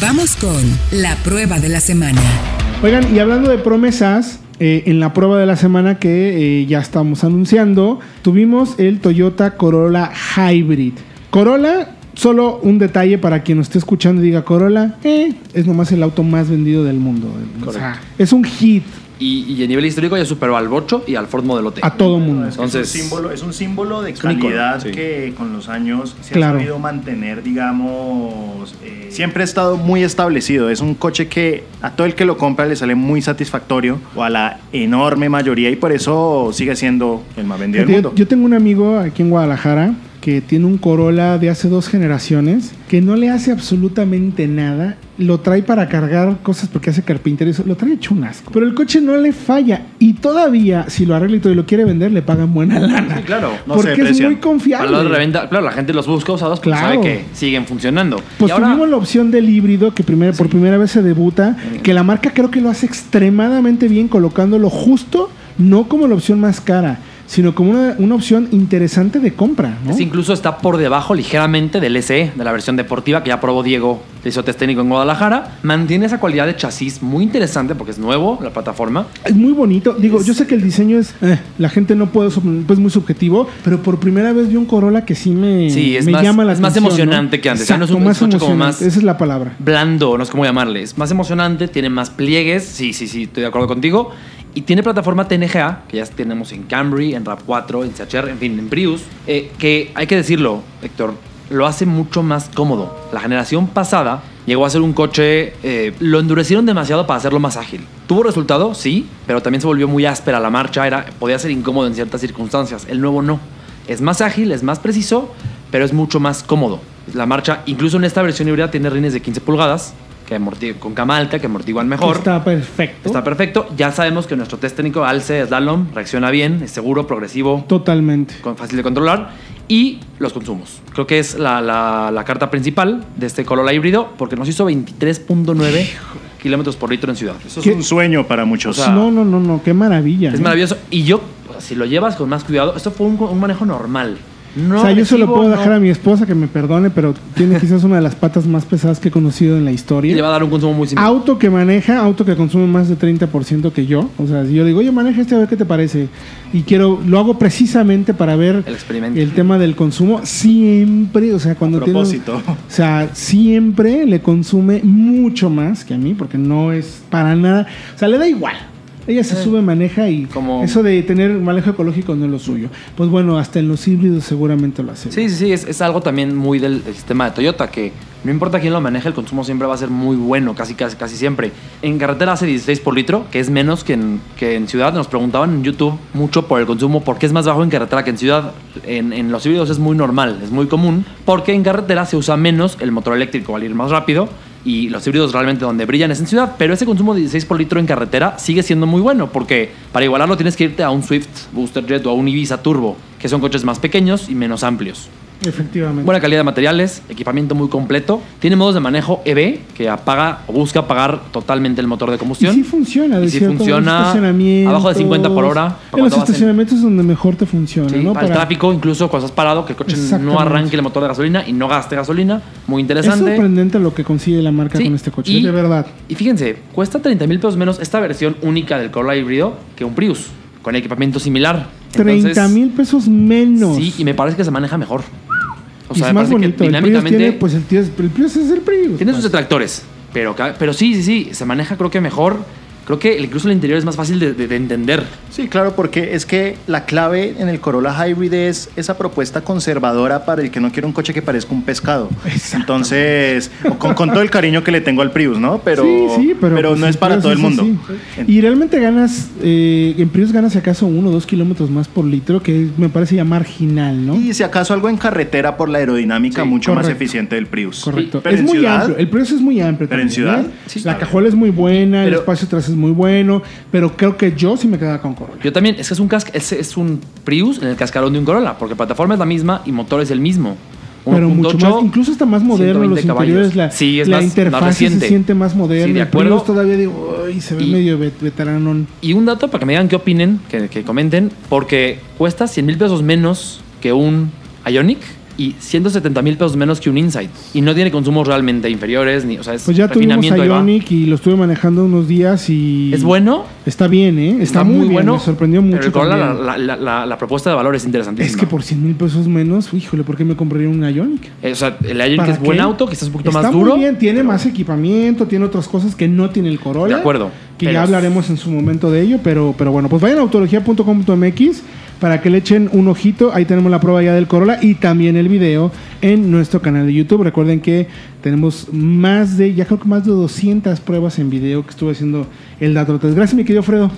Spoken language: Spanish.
Vamos con la prueba de la semana. Oigan, y hablando de promesas, eh, en la prueba de la semana que eh, ya estamos anunciando, tuvimos el Toyota Corolla Hybrid. Corolla, solo un detalle para quien nos esté escuchando y diga Corolla, eh, es nomás el auto más vendido del mundo. O sea, es un hit Y, y a nivel histórico ya superó al Bocho y al Ford Model T. a todo mundo. Entonces- es, un símbolo, es un símbolo de calidad sí. que con los años se Claro. ha sabido mantener, digamos, eh, siempre ha estado muy establecido. Es un coche que a todo el que lo compra le sale muy satisfactorio, o a la enorme mayoría, y por eso sigue siendo el más vendido del Yo, mundo. yo tengo un amigo aquí en Guadalajara que tiene un Corolla de hace dos generaciones que no le hace absolutamente nada. Lo trae para cargar cosas porque hace carpintería. y eso, Lo trae hecho un asco. Pero el coche no le falla. Y todavía, si lo arregla y todo y lo quiere vender, le pagan buena lana. Sí, claro. No se porque es muy confiable. Reventa, claro, la gente los busca usados porque Claro. sabe que siguen funcionando. Pues y ahora, tuvimos la opción del híbrido que primero, por primera vez se debuta, que la marca creo que lo hace extremadamente bien colocándolo justo, no como la opción más cara, sino como una, una opción interesante de compra. ¿no? Este incluso está por debajo ligeramente del SE, de la versión deportiva que ya probó Diego, hizo test técnico en Guadalajara. Mantiene esa cualidad de chasis muy interesante porque es nuevo la plataforma. Es muy bonito. Digo, yo sé que el diseño es. eh, la gente no puede. Pues muy subjetivo. Pero por primera vez vi un Corolla que sí me, Sí, es me más- llama la es más atención, emocionante ¿no? que antes. Ya no es un- Exacto, más es como más- Esa es la palabra. Blando, no sé cómo llamarle. Es más emocionante, tiene más pliegues. Sí, sí, sí, estoy de acuerdo contigo. Y tiene plataforma TNGA, que ya tenemos en Camry, en RAV4, en CHR, en fin, en Prius. eh, que hay que decirlo, Héctor, lo hace mucho más cómodo. La generación pasada llegó a ser un coche, eh, lo endurecieron demasiado para hacerlo más ágil. Tuvo resultado, sí, pero también se volvió muy áspera la marcha, era, podía ser incómodo en ciertas circunstancias. El nuevo no. Es más ágil, es más preciso, pero es mucho más cómodo. La marcha, incluso en esta versión híbrida, tiene rines de 15 pulgadas, que con cama alta, que amortiguan mejor. Está perfecto. Está perfecto. Ya sabemos que nuestro test técnico alce slalom reacciona bien, es seguro, progresivo, Totalmente. con- fácil de controlar. Y los consumos. Creo que es la, la- la carta principal de este Corolla híbrido porque nos hizo 23.9 kilómetros por litro en ciudad. Eso es un sueño para muchos. O sea, no, no, no, no. Qué maravilla. Es ¿eh? maravilloso. Y yo, si lo llevas con más cuidado, esto fue un, un manejo normal. No o sea, yo se lo puedo no- dejar a mi esposa que me perdone, pero tiene quizás una de las patas más pesadas que he conocido en la Y historia. le va a dar un consumo muy similar. Auto que maneja, auto que consume más de 30% que yo. O sea, si yo digo, oye, maneja este a ver qué te parece. Y quiero, lo hago precisamente para ver El experimento. el tema del consumo. Siempre, o sea, cuando A tiene. propósito. O sea, siempre le consume mucho más que a mí, porque no es para nada. O sea, le da igual. Ella se sube, maneja y. Como- eso de tener manejo ecológico no es lo suyo. Pues bueno, hasta en los híbridos seguramente lo hace. Sí, sí, sí, es, es algo también muy del, del sistema de Toyota, que no importa quién lo maneje, el consumo siempre va a ser muy bueno, casi, casi, casi siempre. En carretera hace 16 por litro, que es menos que en, que en ciudad. Nos preguntaban en YouTube mucho por el consumo, por qué es más bajo en carretera que en ciudad. En, en los híbridos es muy normal, es muy común, porque en carretera se usa menos el motor eléctrico, al ir más rápido. Y los híbridos realmente donde brillan es en ciudad, pero ese consumo de 16 por litro en carretera sigue siendo muy bueno, porque para igualarlo tienes que irte a un Swift Booster Jet o a un Ibiza Turbo, que son coches más pequeños y menos amplios. Efectivamente. Buena calidad de materiales, equipamiento muy completo. Tiene modos de manejo EV que apaga o busca apagar totalmente el motor de Y combustión. sí funciona, Y sí funciona abajo de 50 por hora, En los estacionamientos es donde mejor te funciona, Sí, ¿no? para el tráfico, incluso cuando estás parado, que el coche no arranque el motor de gasolina y no gaste gasolina. Muy Es interesante. sorprendente lo que consigue la marca Sí, con este coche, y- de verdad. Y fíjense, cuesta 30 mil pesos menos esta versión única del Corolla híbrido que un Prius, con equipamiento similar. 30 Entonces, mil pesos menos. Sí, y me parece que se maneja mejor. O Y sea, es más que bonito. El Prius dinámicamente tiene, pues el Prius, el Prius es el Prius. Tiene sus pues. detractores, pero, pero sí, sí, sí, se maneja creo que mejor. Creo que incluso el interior es más fácil de, de- de entender. Sí, claro, porque es que la clave en el Corolla Hybrid es esa propuesta conservadora para el que no quiere un coche que parezca un pescado. Entonces, con, con todo el cariño que le tengo al Prius, ¿no? Pero, sí, sí, pero, pues, no es para Prius todo el mundo. Y realmente ganas, eh, en Prius ganas si acaso uno o dos kilómetros más por litro, que me parece ya marginal, ¿no? Y si acaso algo en carretera por la aerodinámica Sí, mucho más eficiente del Prius. Correcto. Pero es en muy ciudad, amplio. El Prius es muy amplio. Pero en ciudad, ¿eh? sí, la cajuela es muy buena, el Pero- espacio atrás es muy bueno, pero creo que yo sí me quedaba con Corolla. Yo también, es que es un, casca- es, es un Prius en el cascarón de un Corolla, porque plataforma es la misma y motor es el mismo. Pero mucho 1.8, más, incluso está más moderno 120 los caballos. interiores, la, Sí, es la más- más interfaz se reciente. siente más moderna. Sí, de acuerdo. todavía digo, "Ay, se ve Y- medio vet- veteranón. Y un dato para que me digan qué opinen, que, que comenten, porque cuesta 100 mil pesos menos que un Ionic y 170 mil pesos menos que un Insight. Y no tiene consumos realmente inferiores, ni, o sea, es Pues ya tuvimos va. Ionic y lo estuve manejando unos días y... ¿Es bueno? Está bien, ¿eh? Está, muy, bien, me sorprendió mucho Pero el Corolla, la, la- la- la propuesta de valor es interesantísima. Es que por 100 mil pesos menos, híjole, ¿por qué me compraría un Ionic? Eh, o sea, el ¿Para es buen qué? auto, quizás un poquito Está más duro. muy bien, tiene más equipamiento, tiene otras cosas que no tiene el Corolla. De acuerdo, Que pero- ya hablaremos en su momento de ello, pero, pero bueno, pues vayan a autología.com.mx para que le echen un ojito. Ahí tenemos la prueba ya del Corolla y también el video en nuestro canal de YouTube. Recuerden que tenemos más de, ya creo que más de 200 pruebas en video que estuve haciendo el dato. Gracias, mi querido Fredo.